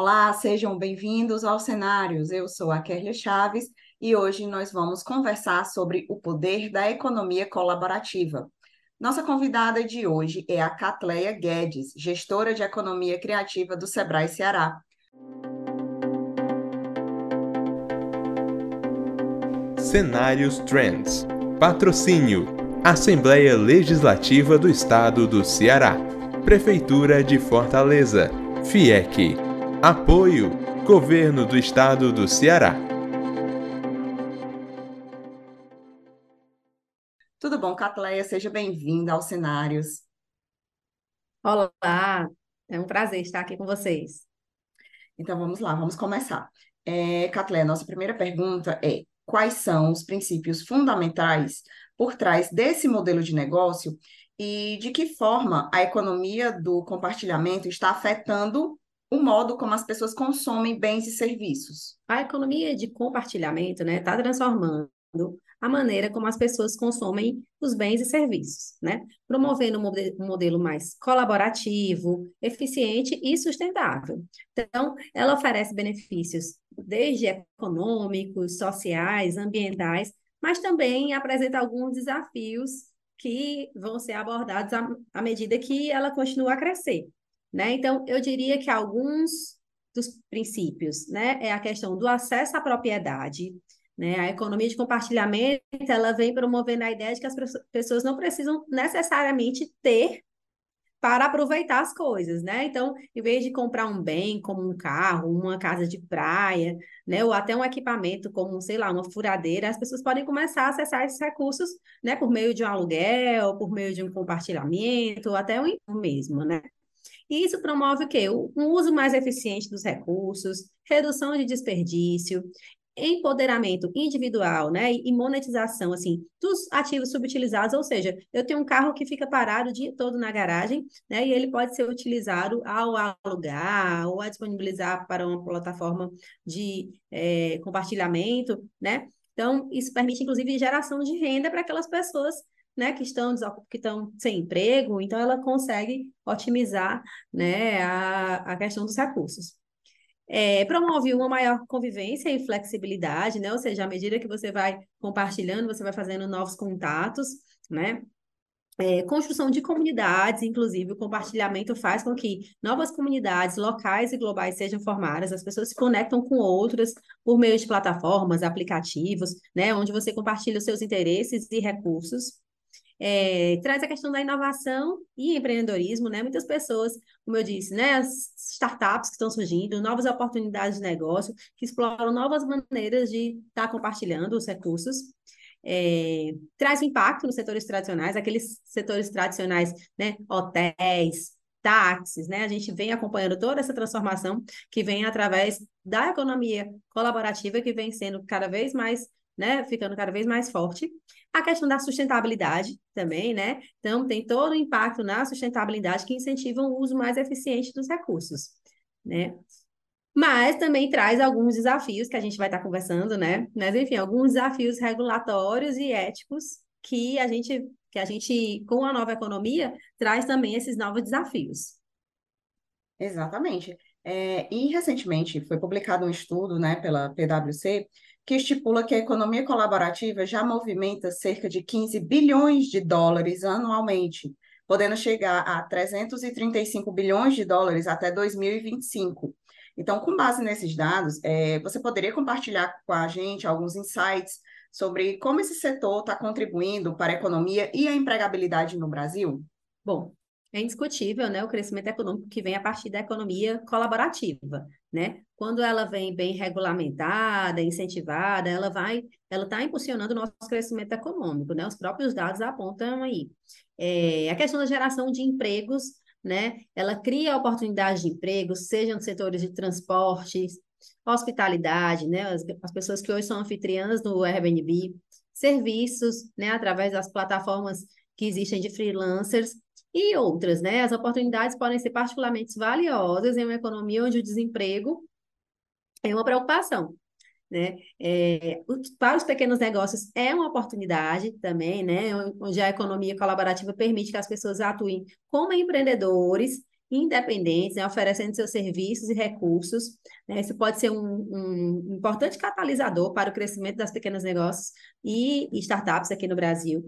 Olá, sejam bem-vindos aos Cenários. Eu sou a Kerlia Chaves e hoje nós vamos conversar sobre o poder da economia colaborativa. Nossa convidada de hoje é a Catleia Guedes, gestora de economia criativa do Sebrae Ceará. Cenários Trends. Patrocínio: Assembleia Legislativa do Estado do Ceará. Prefeitura de Fortaleza. FIEC. Apoio: Governo do Estado do Ceará. Tudo bom, Catleia? Seja bem-vinda aos cenários. Olá, é um prazer estar aqui com vocês. Então vamos lá, vamos começar. É, Catleia, nossa primeira pergunta é: quais são os princípios fundamentais por trás desse modelo de negócio e de que forma a economia do compartilhamento está afetando o modo como as pessoas consomem bens e serviços. A economia de compartilhamento está né, tá transformando a maneira como as pessoas consomem os bens e serviços, né? Promovendo um modelo mais colaborativo, eficiente e sustentável. Então, ela oferece benefícios desde econômicos, sociais, ambientais, mas também apresenta alguns desafios que vão ser abordados à, à medida que ela continua a crescer, né? Então, eu diria que alguns dos princípios, né, é a questão do acesso à propriedade, né? A economia de compartilhamento ela vem promovendo a ideia de que as pessoas não precisam necessariamente ter para aproveitar as coisas, né? Então, em vez de comprar um bem, como um carro, uma casa de praia, né, ou até um equipamento como, sei lá, uma furadeira, as pessoas podem começar a acessar esses recursos, né, por meio de um aluguel, por meio de um compartilhamento, ou até um mesmo, né? E isso promove o quê? Um uso mais eficiente dos recursos, redução de desperdício, empoderamento individual, né, e monetização, assim, dos ativos subutilizados, ou seja, eu tenho um carro que fica parado o dia todo na garagem, né, e ele pode ser utilizado ao alugar ou a disponibilizar para uma plataforma de é, compartilhamento, né, então isso permite, inclusive, geração de renda para aquelas pessoas né, que estão, que estão sem emprego, então ela consegue otimizar né, a, a questão dos recursos. É, promove uma maior convivência e flexibilidade, né? Ou seja, à medida que você vai compartilhando, você vai fazendo novos contatos, né? É, construção de comunidades, inclusive o compartilhamento faz com que novas comunidades locais e globais sejam formadas, as pessoas se conectam com outras por meio de plataformas, aplicativos, né, onde você compartilha os seus interesses e recursos. É, traz a questão da inovação e empreendedorismo, né? Muitas pessoas, como eu disse, né? As startups que estão surgindo, novas oportunidades de negócio, que exploram novas maneiras de estar tá compartilhando os recursos. É, traz impacto nos setores tradicionais, aqueles setores tradicionais, né? Hotéis, táxis, né? A gente vem acompanhando toda essa transformação que vem através da economia colaborativa, que vem sendo cada vez mais né, ficando cada vez mais forte. A questão da sustentabilidade também, né? Então, tem todo o impacto na sustentabilidade que incentiva o uso mais eficiente dos recursos, né? Mas também traz alguns desafios que a gente vai estar conversando, né? Mas, enfim, alguns desafios regulatórios e éticos que a gente, que a gente, com a nova economia, traz também esses novos desafios. Exatamente. É, e recentemente foi publicado um estudo né, pela PwC que estipula que a economia colaborativa já movimenta cerca de 15 bilhões de dólares anualmente, podendo chegar a 335 bilhões de dólares até 2025. Então, com base nesses dados, é, você poderia compartilhar com a gente alguns insights sobre como esse setor está contribuindo para a economia e a empregabilidade no Brasil? Bom, é indiscutível, né, o crescimento econômico que vem a partir da economia colaborativa, né? Quando ela vem bem regulamentada, incentivada, ela vai, ela está impulsionando o nosso crescimento econômico, né? Os próprios dados apontam aí. É, a questão da geração de empregos, né? Ela cria oportunidades de emprego, seja nos setores de transportes, hospitalidade, né? As, as pessoas que hoje são anfitriãs do Airbnb, serviços, né? Através das plataformas que existem de freelancers, e outras, né? As oportunidades podem ser particularmente valiosas em uma economia onde o desemprego é uma preocupação. Né? É, para os pequenos negócios é uma oportunidade também, né? onde a economia colaborativa permite que as pessoas atuem como empreendedores independentes, né, oferecendo seus serviços e recursos. Né? Isso pode ser um, um, importante catalisador para o crescimento das pequenos negócios e startups aqui no Brasil.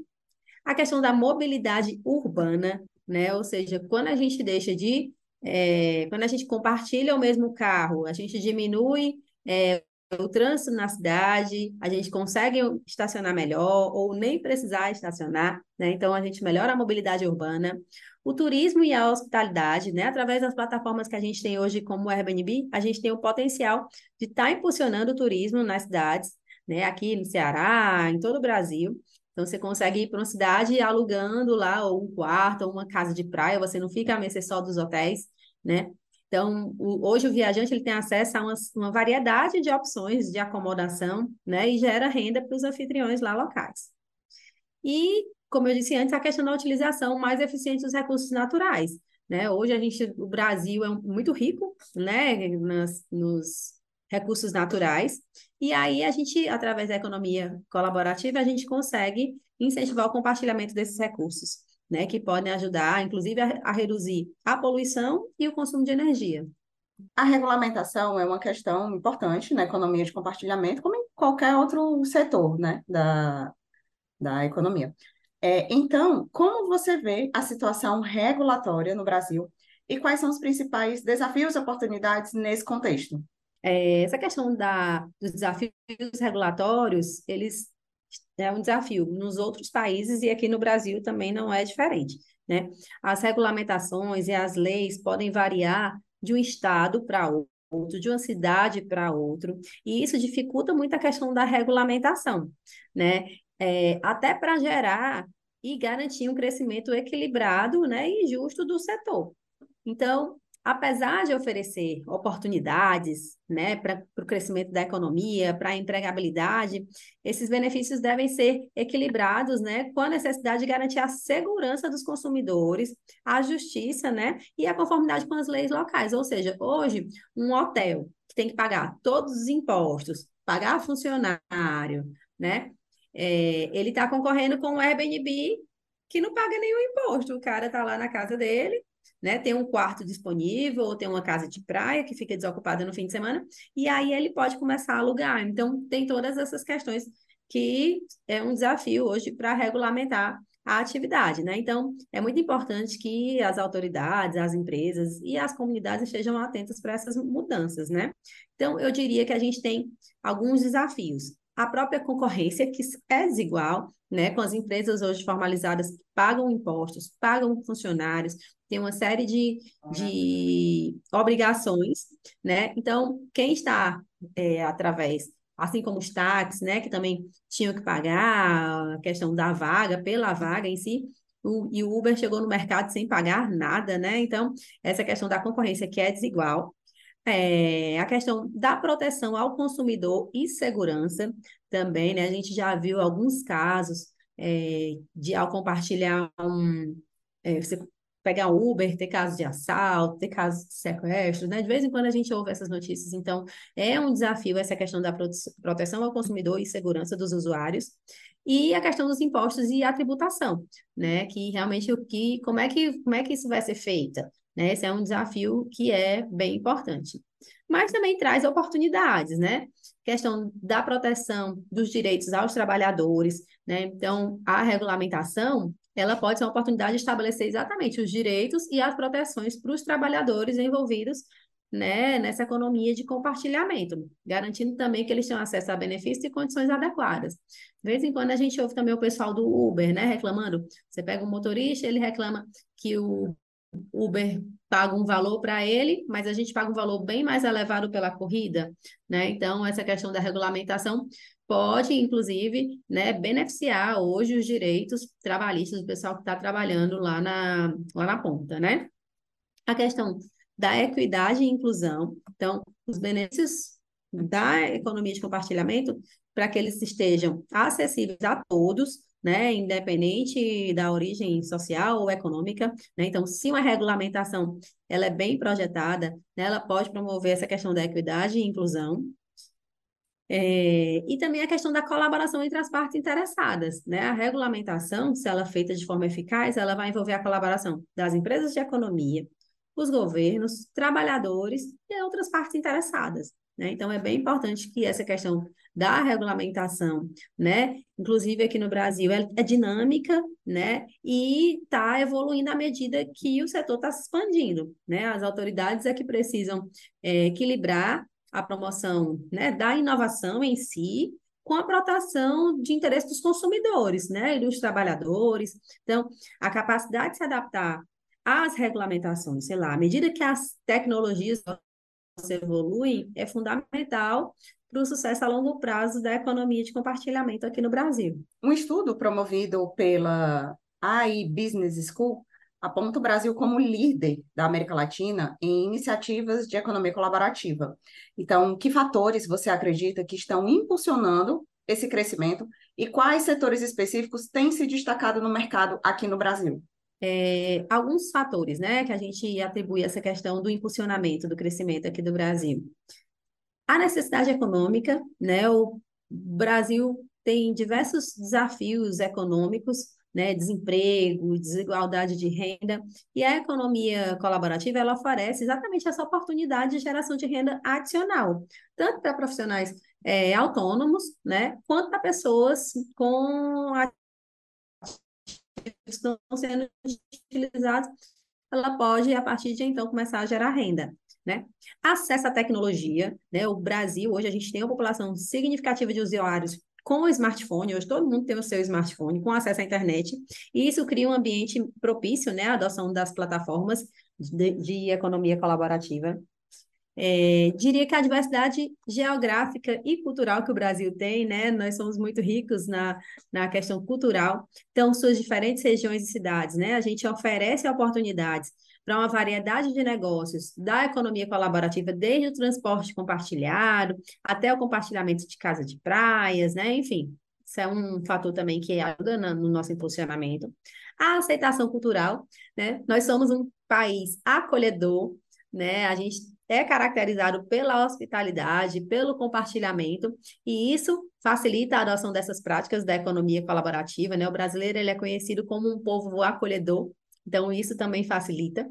A questão da mobilidade urbana, né? ou seja, quando a gente deixa de. É, quando a gente compartilha o mesmo carro, a gente diminui é, o trânsito na cidade, a gente consegue estacionar melhor ou nem precisar estacionar, né? Então a gente melhora a mobilidade urbana. O turismo e a hospitalidade, né? Através das plataformas que a gente tem hoje, como o Airbnb, a gente tem o potencial de estar tá impulsionando o turismo nas cidades, né? Aqui no Ceará, em todo o Brasil. Então, você consegue ir para uma cidade alugando lá ou um quarto ou uma casa de praia, você não fica a mercê só dos hotéis, né? Então, o, hoje o viajante ele tem acesso a uma, uma, variedade de opções de acomodação, né, e gera renda para os anfitriões lá locais. E, como eu disse antes, a questão da utilização mais eficiente dos recursos naturais, né? Hoje a gente, o Brasil é muito rico, né, nas, nos recursos naturais, e aí a gente, através da economia colaborativa, a gente consegue incentivar o compartilhamento desses recursos né, que podem ajudar, inclusive, a, a reduzir a poluição e o consumo de energia. A regulamentação é uma questão importante na economia de compartilhamento, como em qualquer outro setor né, da, da economia. É, então, como você vê a situação regulatória no Brasil e quais são os principais desafios e oportunidades nesse contexto? É, essa questão da, dos desafios regulatórios, eles é um desafio nos outros países e aqui no Brasil também não é diferente. Né? As regulamentações e as leis podem variar de um estado para outro, de uma cidade para outro, e isso dificulta muito a questão da regulamentação, né? É, até para gerar e garantir um crescimento equilibrado né, e justo do setor. Então, apesar de oferecer oportunidades né, para o crescimento da economia, para a empregabilidade, esses benefícios devem ser equilibrados né, com a necessidade de garantir a segurança dos consumidores, a justiça né, e a conformidade com as leis locais. Ou seja, hoje, um hotel que tem que pagar todos os impostos, pagar funcionário, né, é, ele está concorrendo com o Airbnb que não paga nenhum imposto. O cara está lá na casa dele, né? Tem um quarto disponível, ou tem uma casa de praia que fica desocupada no fim de semana, e aí ele pode começar a alugar. Então, tem todas essas questões que é um desafio hoje para regulamentar a atividade, né? Então, é muito importante que as autoridades, as empresas e as comunidades estejam atentas para essas mudanças, né? Então, eu diria que a gente tem alguns desafios. A própria concorrência, que é desigual, né? Com as empresas hoje formalizadas que pagam impostos, pagam funcionários, tem uma série de, de obrigações, né? Então, quem está é, através, assim como os táxis, né, que também tinham que pagar a questão da vaga, pela vaga em si, o, e o Uber chegou no mercado sem pagar nada, né? Então, essa questão da concorrência que é desigual, é, a questão da proteção ao consumidor e segurança também, né? A gente já viu alguns casos é, de ao compartilhar um, é, você pegar Uber, ter casos de assalto, ter casos de sequestro, né? De vez em quando a gente ouve essas notícias. Então, é um desafio essa questão da proteção ao consumidor e segurança dos usuários. E a questão dos impostos e a tributação, né? Que realmente o que, como é que, como é que isso vai ser feita? Né? Esse é um desafio que é bem importante. Mas também traz oportunidades, né? Questão da proteção dos direitos aos trabalhadores, né? Então, a regulamentação, ela pode ser uma oportunidade de estabelecer exatamente os direitos e as proteções para os trabalhadores envolvidos né, nessa economia de compartilhamento, garantindo também que eles tenham acesso a benefícios e condições adequadas. De vez em quando a gente ouve também o pessoal do Uber, né, reclamando. Você pega um motorista, ele reclama que o Uber paga um valor para ele, mas a gente paga um valor bem mais elevado pela corrida, né? Então, essa questão da regulamentação pode, inclusive, né, beneficiar hoje os direitos trabalhistas do pessoal que está trabalhando lá na, lá na ponta, né? A questão da equidade e inclusão, então, os benefícios da economia de compartilhamento, para que eles estejam acessíveis a todos, né, independente da origem social ou econômica, né? Então, se uma regulamentação ela é bem projetada, né, ela pode promover essa questão da equidade e inclusão, é, e também a questão da colaboração entre as partes interessadas. Né? A regulamentação, se ela é feita de forma eficaz, ela vai envolver a colaboração das empresas de economia, os governos, trabalhadores e outras partes interessadas. Né? Então, é bem importante que essa questão da regulamentação, né, inclusive aqui no Brasil, é, é dinâmica, né, e está evoluindo à medida que o setor está se expandindo, né? As autoridades é que precisam é, equilibrar a promoção, né, da inovação em si com a proteção de interesse dos consumidores, né, e dos trabalhadores. Então, a capacidade de se adaptar às regulamentações, sei lá, à medida que as tecnologias evoluem, é fundamental para o sucesso a longo prazo da economia de compartilhamento aqui no Brasil. Um estudo promovido pela AI Business School aponta o Brasil como líder da América Latina em iniciativas de economia colaborativa. Então, que fatores você acredita que estão impulsionando esse crescimento e quais setores específicos têm se destacado no mercado aqui no Brasil? É, alguns fatores, né, que a gente atribui essa questão do impulsionamento do crescimento aqui do Brasil. A necessidade econômica, né, o Brasil tem diversos desafios econômicos, né, desemprego, desigualdade de renda, e a economia colaborativa ela oferece exatamente essa oportunidade de geração de renda adicional, tanto para profissionais é, autônomos, né, quanto para pessoas com que estão sendo utilizados, ela pode, a partir de então, começar a gerar renda. Né? Acesso à tecnologia, né? O Brasil, hoje, a gente tem uma população significativa de usuários com smartphone, hoje todo mundo tem o seu smartphone, com acesso à internet, e isso cria um ambiente propício, né, à adoção das plataformas de, de economia colaborativa. É, diria que a diversidade geográfica e cultural que o Brasil tem, né? Nós somos muito ricos na, na questão cultural. Então, suas diferentes regiões e cidades, né? A gente oferece oportunidades para uma variedade de negócios da economia colaborativa, desde o transporte compartilhado até o compartilhamento de casa de praias, né? Enfim, isso é um fator também que ajuda no nosso impulsionamento. A aceitação cultural, né? Nós somos um país acolhedor, né? A gente é caracterizado pela hospitalidade, pelo compartilhamento, e isso facilita a adoção dessas práticas da economia colaborativa, né? O brasileiro ele é conhecido como um povo acolhedor, então, isso também facilita.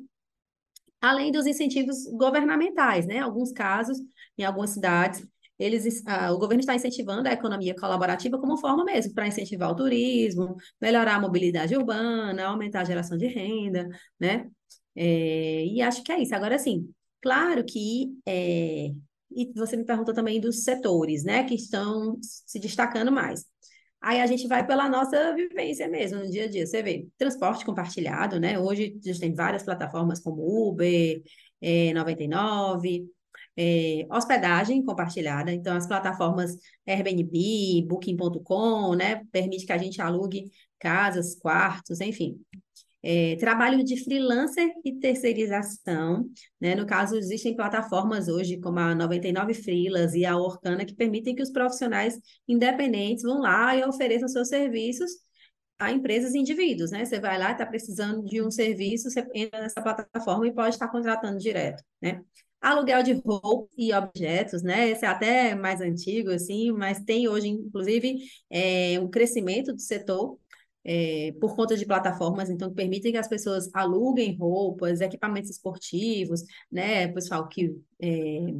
Além dos incentivos governamentais, né? Alguns casos, em algumas cidades, eles, ah, o governo está incentivando a economia colaborativa como forma mesmo para incentivar o turismo, melhorar a mobilidade urbana, aumentar a geração de renda, né? É, e acho que é isso. Agora, sim, claro que é, e você me perguntou também dos setores, né, que estão se destacando mais. Aí a gente vai pela nossa vivência mesmo, no dia a dia. Você vê, transporte compartilhado, né? Hoje a gente tem várias plataformas como Uber, é, 99, é, hospedagem compartilhada. Então, as plataformas Airbnb, Booking.com, né? Permite que a gente alugue casas, quartos, enfim é, trabalho de freelancer e terceirização. Né? No caso, existem plataformas hoje, como a 99 Freelas e a Orkana, que permitem que os profissionais independentes vão lá e ofereçam seus serviços a empresas e indivíduos, né? Você vai lá, está precisando de um serviço, você entra nessa plataforma e pode estar contratando direto, né? Aluguel de roupa e objetos, né? Esse é até mais antigo, assim, mas tem hoje, inclusive, é, um crescimento do setor é, por conta de plataformas, então, que permitem que as pessoas aluguem roupas, equipamentos esportivos, né? Pessoal que é,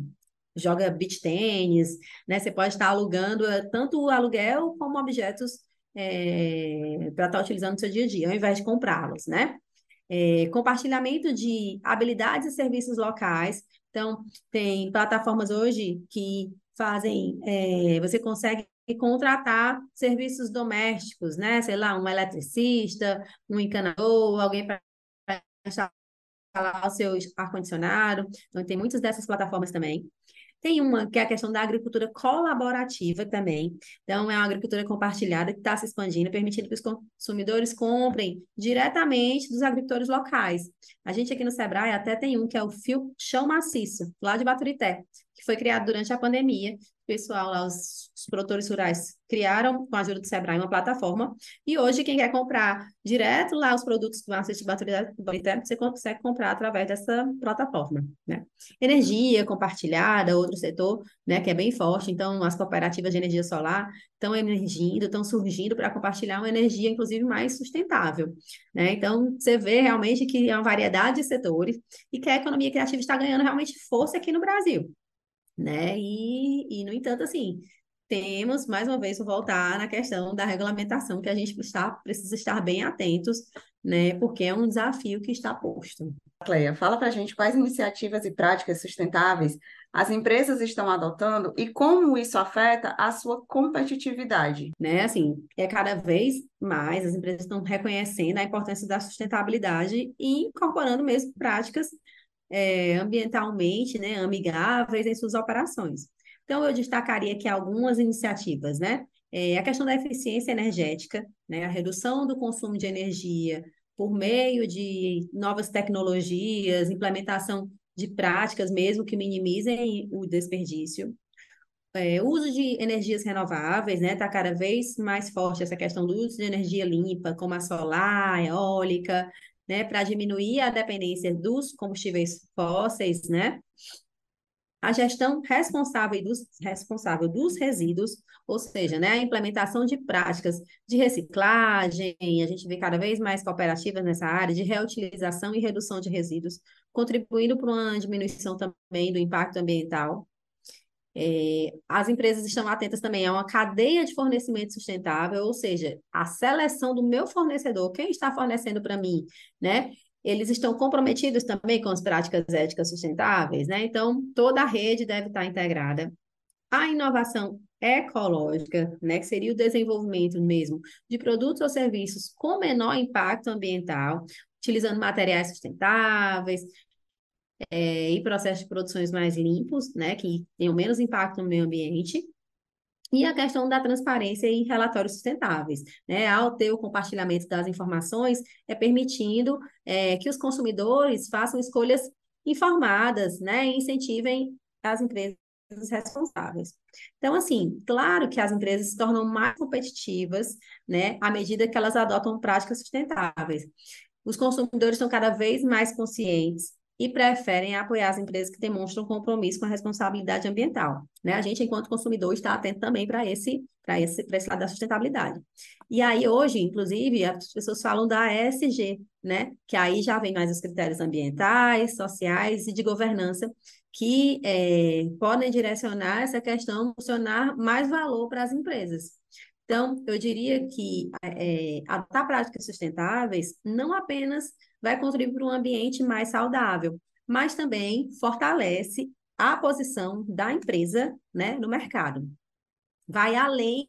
joga beach tênis, né? Você pode estar alugando é, tanto o aluguel como objetos é, para estar utilizando no seu dia a dia, ao invés de comprá-los, né? É, compartilhamento de habilidades e serviços locais. Então, tem plataformas hoje que fazem, é, você consegue e contratar serviços domésticos, né? Sei lá, um eletricista, um encanador, alguém para instalar o seu ar-condicionado. Então, tem muitas dessas plataformas também. Tem uma que é a questão da agricultura colaborativa também. Então, é uma agricultura compartilhada que está se expandindo, permitindo que os consumidores comprem diretamente dos agricultores locais. A gente aqui no Sebrae até tem um que é o Fio Chão Maciço, lá de Baturité, que foi criado durante a pandemia. Pessoal lá, os, os produtores rurais, criaram, com a ajuda do Sebrae, uma plataforma. E hoje, quem quer comprar direto lá os produtos do de Baturité, você consegue comprar através dessa plataforma. Né? Energia compartilhada, outro setor, né, que é bem forte. Então, as cooperativas de energia solar estão emergindo, estão surgindo para compartilhar uma energia, inclusive, mais sustentável. Né? Então, você vê realmente que é uma variedade de setores e que a economia criativa está ganhando realmente força aqui no Brasil. Né? E, e, no entanto, assim, temos, mais uma vez, voltar na questão da regulamentação, que a gente está, precisa estar bem atentos, né? Porque é um desafio que está posto. Cleia, fala para a gente quais iniciativas e práticas sustentáveis as empresas estão adotando e como isso afeta a sua competitividade. Né, assim, é cada vez mais as empresas estão reconhecendo a importância da sustentabilidade e incorporando mesmo práticas é, ambientalmente né, amigáveis em suas operações. Então, eu destacaria aqui algumas iniciativas, né? É, a questão da eficiência energética, né? A redução do consumo de energia por meio de novas tecnologias, implementação de práticas mesmo que minimizem o desperdício. É, uso de energias renováveis, né? Está cada vez mais forte essa questão do uso de energia limpa, como a solar, a eólica, né? Para diminuir a dependência dos combustíveis fósseis, né? a gestão responsável dos, responsável dos resíduos, ou seja, né, a implementação de práticas de reciclagem, a gente vê cada vez mais cooperativas nessa área de reutilização e redução de resíduos, contribuindo para uma diminuição também do impacto ambiental. É, as empresas estão atentas também a uma cadeia de fornecimento sustentável, ou seja, a seleção do meu fornecedor, quem está fornecendo para mim, né? eles estão comprometidos também com as práticas éticas sustentáveis, né? Então, toda a rede deve estar integrada. A inovação ecológica, né, que seria o desenvolvimento mesmo de produtos ou serviços com menor impacto ambiental, utilizando materiais sustentáveis é, e processos de produções mais limpos, né, que tenham menos impacto no meio ambiente. E a questão da transparência e relatórios sustentáveis. Né? Ao ter o compartilhamento das informações, é permitindo é, que os consumidores façam escolhas informadas né? e incentivem as empresas responsáveis. Então, assim, claro que as empresas se tornam mais competitivas né? à medida que elas adotam práticas sustentáveis. Os consumidores estão cada vez mais conscientes e preferem apoiar as empresas que demonstram compromisso com a responsabilidade ambiental. Né? A gente, enquanto consumidor, está atento também para esse, esse, esse lado da sustentabilidade. E aí, hoje, inclusive, as pessoas falam da ESG, né? que aí já vem mais os critérios ambientais, sociais e de governança, que é, podem direcionar essa questão, funcionar mais valor para as empresas. Então, eu diria que é, adotar práticas sustentáveis não apenas vai contribuir para um ambiente mais saudável, mas também fortalece a posição da empresa né, no mercado. Vai além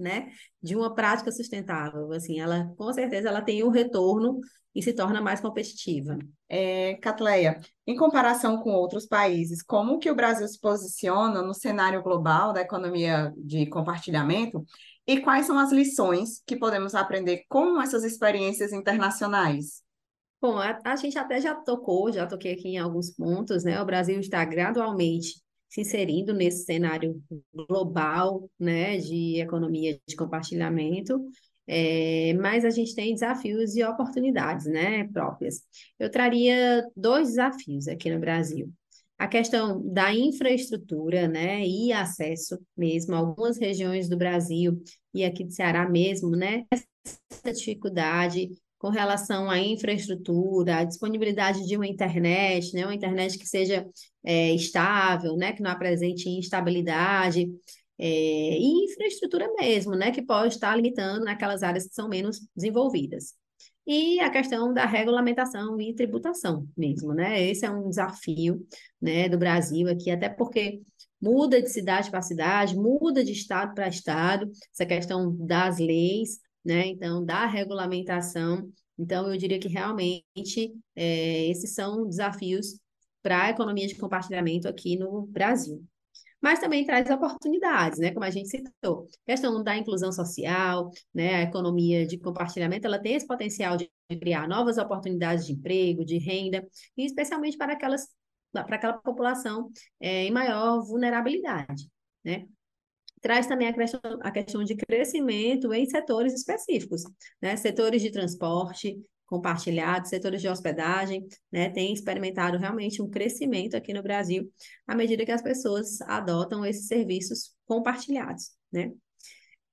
né, de uma prática sustentável. Assim, ela com certeza ela tem um retorno e se torna mais competitiva. É, Catleia, em comparação com outros países, como que o Brasil se posiciona no cenário global da economia de compartilhamento e quais são as lições que podemos aprender com essas experiências internacionais? Bom, a, a, gente até já tocou, já toquei aqui em alguns pontos, né? O Brasil está gradualmente se inserindo nesse cenário global, né, de economia de compartilhamento, é, mas a gente tem desafios e oportunidades, né, próprias. Eu traria dois desafios aqui no Brasil. A questão da infraestrutura, né, e acesso mesmo, algumas regiões do Brasil e aqui do Ceará mesmo, né, essa dificuldade com relação à infraestrutura, à disponibilidade de uma internet, né, uma internet que seja é, estável, né, que não apresente instabilidade, é, e infraestrutura mesmo, né, que pode estar limitando naquelas áreas que são menos desenvolvidas. E a questão da regulamentação e tributação mesmo, né? Esse é um desafio, né, do Brasil aqui, até porque muda de cidade para cidade, muda de estado para estado, essa questão das leis, né? Então, da regulamentação. Então, eu diria que realmente é, esses são desafios para a economia de compartilhamento aqui no Brasil. Mas também traz oportunidades, né? Como a gente citou. Questão da inclusão social, né? A economia de compartilhamento, ela tem esse potencial de criar novas oportunidades de emprego, de renda, e especialmente para aquelas para aquela população é, em maior vulnerabilidade, né? Traz também a questão, a questão de crescimento em setores específicos, né? Setores de transporte, compartilhados, setores de hospedagem, né, tem experimentado realmente um crescimento aqui no Brasil, à medida que as pessoas adotam esses serviços compartilhados, né?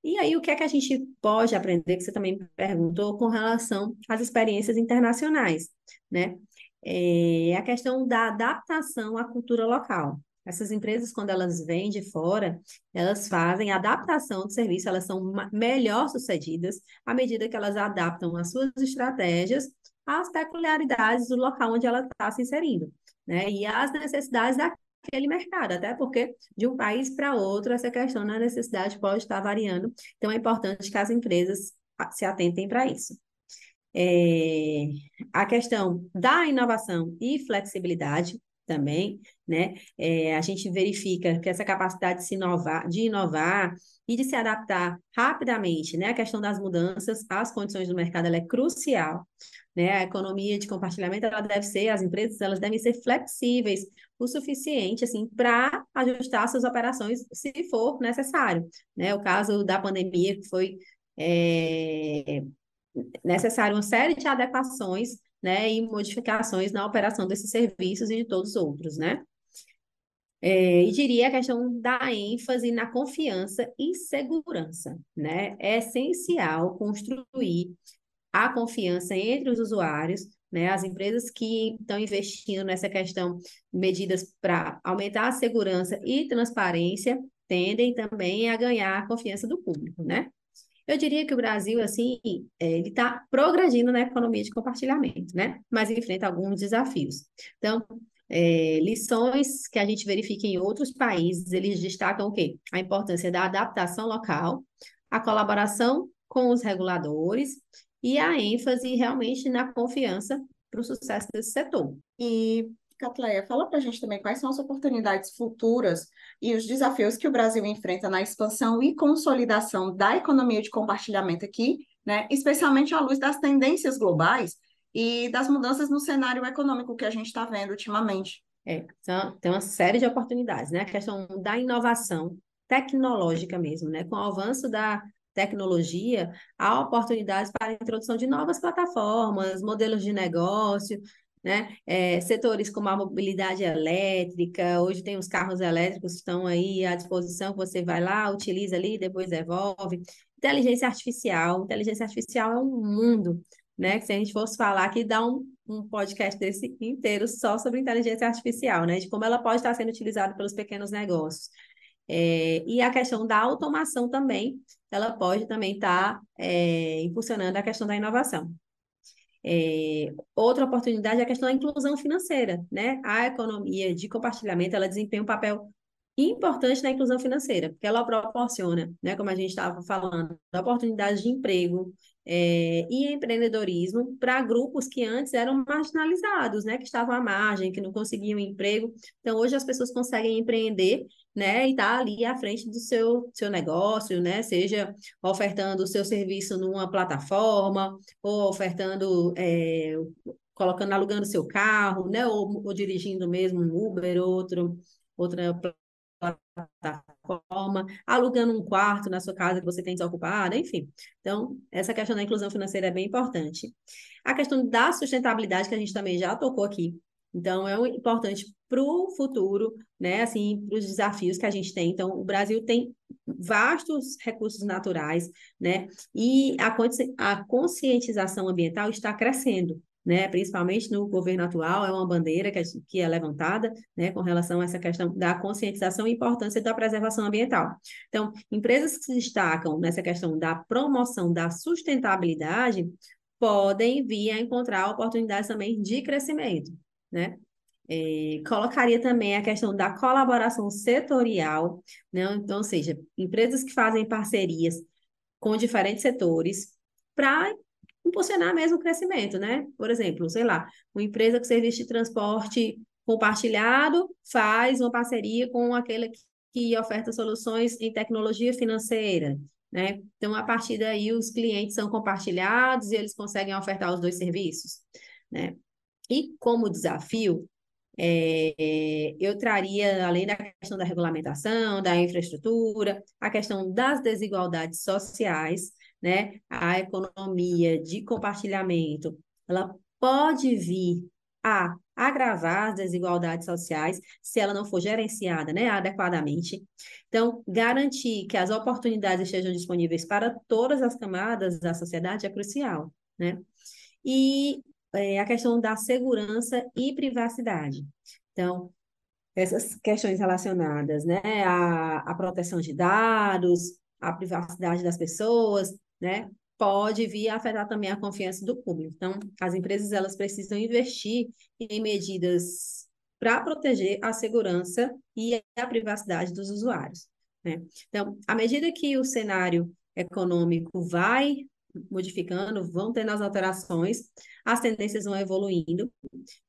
E aí, o que é que a gente pode aprender, que você também perguntou, com relação às experiências internacionais, né? É a questão da adaptação à cultura local. Essas empresas, quando elas vêm de fora, elas fazem adaptação do serviço, elas são melhor sucedidas à medida que elas adaptam as suas estratégias às peculiaridades do local onde ela está se inserindo, né? E às necessidades daquele mercado, até porque de um país para outro essa questão da necessidade pode estar variando. Então é importante que as empresas se atentem para isso. É, a questão da inovação e flexibilidade também, né? É, a gente verifica que essa capacidade de se inovar, de inovar e de se adaptar rapidamente, né? A questão das mudanças às condições do mercado é crucial, né? A economia de compartilhamento ela deve ser, as empresas elas devem ser flexíveis o suficiente assim para ajustar suas operações se for necessário, né? O caso da pandemia foi é, necessário uma série de adequações né, e modificações na operação desses serviços e de todos os outros, né? É, e diria a questão da ênfase na confiança e segurança, né? É essencial construir a confiança entre os usuários, né? As empresas que estão investindo nessa questão, medidas para aumentar a segurança e transparência, tendem também a ganhar a confiança do público, né? Eu diria que o Brasil, assim, é, ele está progredindo na economia de compartilhamento, né? Mas enfrenta alguns desafios. Então, é, lições que a gente verifica em outros países, eles destacam o quê? A importância da adaptação local, a colaboração com os reguladores e a ênfase realmente na confiança para o sucesso desse setor. E Catleia, fala para a gente também quais são as oportunidades futuras e os desafios que o Brasil enfrenta na expansão e consolidação da economia de compartilhamento aqui, né? especialmente à luz das tendências globais e das mudanças no cenário econômico que a gente está vendo ultimamente. É, então, tem uma série de oportunidades, né? A questão da inovação tecnológica mesmo, né? Com o avanço da tecnologia, há oportunidades para a introdução de novas plataformas, modelos de negócio, né? É, setores como a mobilidade elétrica, hoje tem os carros elétricos que estão aí à disposição, você vai lá, utiliza ali, depois devolve. Inteligência artificial, inteligência artificial é um mundo, né? Que se a gente fosse falar aqui, dá um, um podcast desse inteiro só sobre inteligência artificial, né? De como ela pode estar sendo utilizada pelos pequenos negócios. É, e a questão da automação também, ela pode também estar é, impulsionando a questão da inovação. É, outra oportunidade é a questão da inclusão financeira, né? A economia de compartilhamento, ela desempenha um papel importante na inclusão financeira, porque ela proporciona, né, como a gente estava falando, oportunidades de emprego é, e empreendedorismo para grupos que antes eram marginalizados, né, que estavam à margem, que não conseguiam emprego. Então, hoje as pessoas conseguem empreender né, e tá ali à frente do seu, seu negócio, né, seja ofertando o seu serviço numa plataforma, ou ofertando, é, colocando, alugando seu carro, né, ou, ou dirigindo mesmo um Uber, outro, outra plataforma, alugando um quarto na sua casa que você tem desocupada, enfim. Então, essa questão da inclusão financeira é bem importante. A questão da sustentabilidade, que a gente também já tocou aqui, então, é importante para o futuro, né? Assim, para os desafios que a gente tem. Então, o Brasil tem vastos recursos naturais, né? E a, conscientização ambiental está crescendo. Né, principalmente no governo atual, é uma bandeira que que é levantada né, com relação a essa questão da conscientização e importância da preservação ambiental. Então, empresas que se destacam nessa questão da promoção da sustentabilidade podem vir a encontrar oportunidades também de crescimento né? É, colocaria também a questão da colaboração setorial, né? Então, ou seja, empresas que fazem parcerias com diferentes setores para impulsionar mesmo o crescimento, né? Por exemplo, sei lá, uma empresa com serviço de transporte compartilhado faz uma parceria com aquela que oferta soluções em tecnologia financeira, né? Então, a partir daí, os clientes são compartilhados e eles conseguem ofertar os dois serviços, né? E como desafio, é, eu traria, além da questão da regulamentação, da infraestrutura, a questão das desigualdades sociais, né? a economia de compartilhamento, ela pode vir a agravar as desigualdades sociais se ela não for gerenciada né, adequadamente. Então, garantir que as oportunidades estejam disponíveis para todas as camadas da sociedade é crucial. Né? E é, a questão da segurança e privacidade. Então, essas questões relacionadas né, à, à proteção de dados, à privacidade das pessoas, né, pode vir a afetar também a confiança do público. Então, as empresas elas precisam investir em medidas para proteger a segurança e a privacidade dos usuários. Né? Então, à medida que o cenário econômico vai modificando, vão tendo as alterações, as tendências vão evoluindo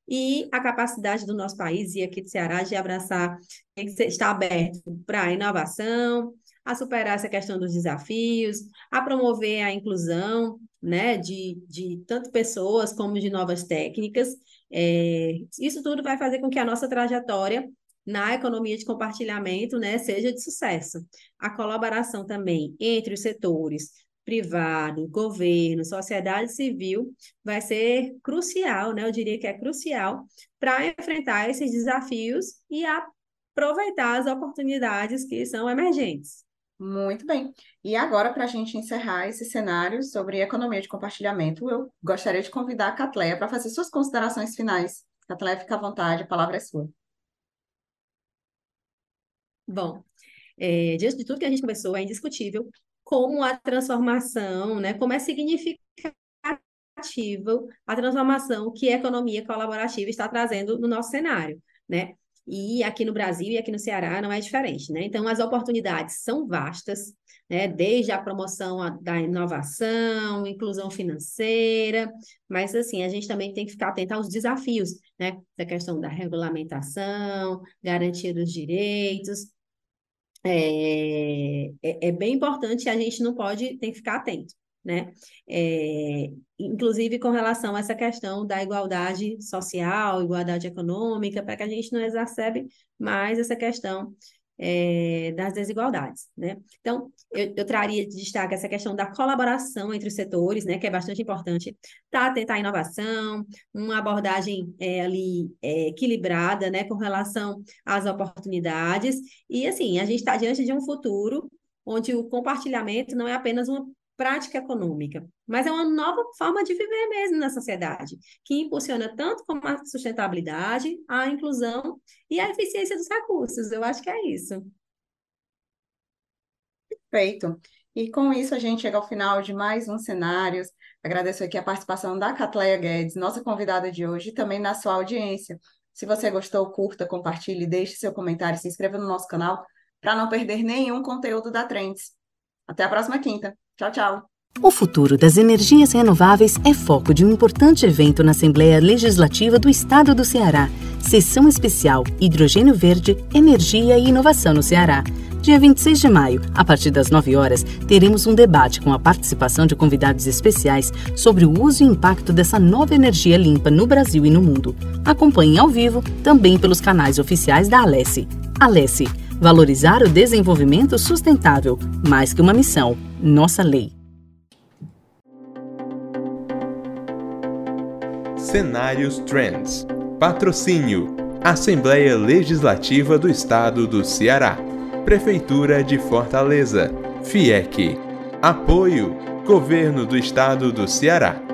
e a capacidade do nosso país e aqui do Ceará de abraçar, está aberto para a inovação, a superar essa questão dos desafios, a promover a inclusão né, de, de tanto pessoas como de novas técnicas. É, isso tudo vai fazer com que a nossa trajetória na economia de compartilhamento né, seja de sucesso. A colaboração também entre os setores privado, governo, sociedade civil vai ser crucial, né? Eu diria que é crucial para enfrentar esses desafios e aproveitar as oportunidades que são emergentes. Muito bem. E agora, para a gente encerrar esse cenário sobre economia de compartilhamento, eu gostaria de convidar a Catleia para fazer suas considerações finais. Catleia, fica à vontade, a palavra é sua. Bom, é, diante de tudo que a gente conversou, é indiscutível como a transformação, né, como é significativa a transformação que a economia colaborativa está trazendo no nosso cenário, né? E aqui no Brasil e aqui no Ceará não é diferente, né? Então, as oportunidades são vastas, né? Desde a promoção da inovação, inclusão financeira, mas, assim, a gente também tem que ficar atento aos desafios, né? Da questão da regulamentação, garantia dos direitos. É, é, é bem importante, a gente não pode, tem que ficar atento né? É, inclusive com relação a essa questão da igualdade social, igualdade econômica, para que a gente não exacerbe mais essa questão é, das desigualdades, né? Então, eu, eu, traria de destaque essa questão da colaboração entre os setores, né, que é bastante importante, tá atenta à inovação, uma abordagem é, ali é, equilibrada, né, com relação às oportunidades, e assim, a gente está diante de um futuro onde o compartilhamento não é apenas uma prática econômica, mas é uma nova forma de viver mesmo na sociedade, que impulsiona tanto como a sustentabilidade, a inclusão e a eficiência dos recursos. Eu acho que é isso. Perfeito. E com isso a gente chega ao final de mais um Cenários. Agradeço aqui a participação da Catleia Guedes, nossa convidada de hoje, e também na sua audiência. Se você gostou, curta, compartilhe, deixe seu comentário, se inscreva no nosso canal para não perder nenhum conteúdo da Trends. Até a próxima quinta. Tchau, tchau. O futuro das energias renováveis é foco de um importante evento na Assembleia Legislativa do Estado do Ceará. Sessão especial Hidrogênio Verde, Energia e Inovação no Ceará. Dia 26 de maio, a partir das 9 horas, teremos um debate com a participação de convidados especiais sobre o uso e impacto dessa nova energia limpa no Brasil e no mundo. Acompanhe ao vivo também pelos canais oficiais da Alesse. Alesse Valorizar o desenvolvimento sustentável, mais que uma missão, nossa lei. Cenários Trends. Patrocínio: Assembleia Legislativa do Estado do Ceará. Prefeitura de Fortaleza. FIEC. Apoio: Governo do Estado do Ceará.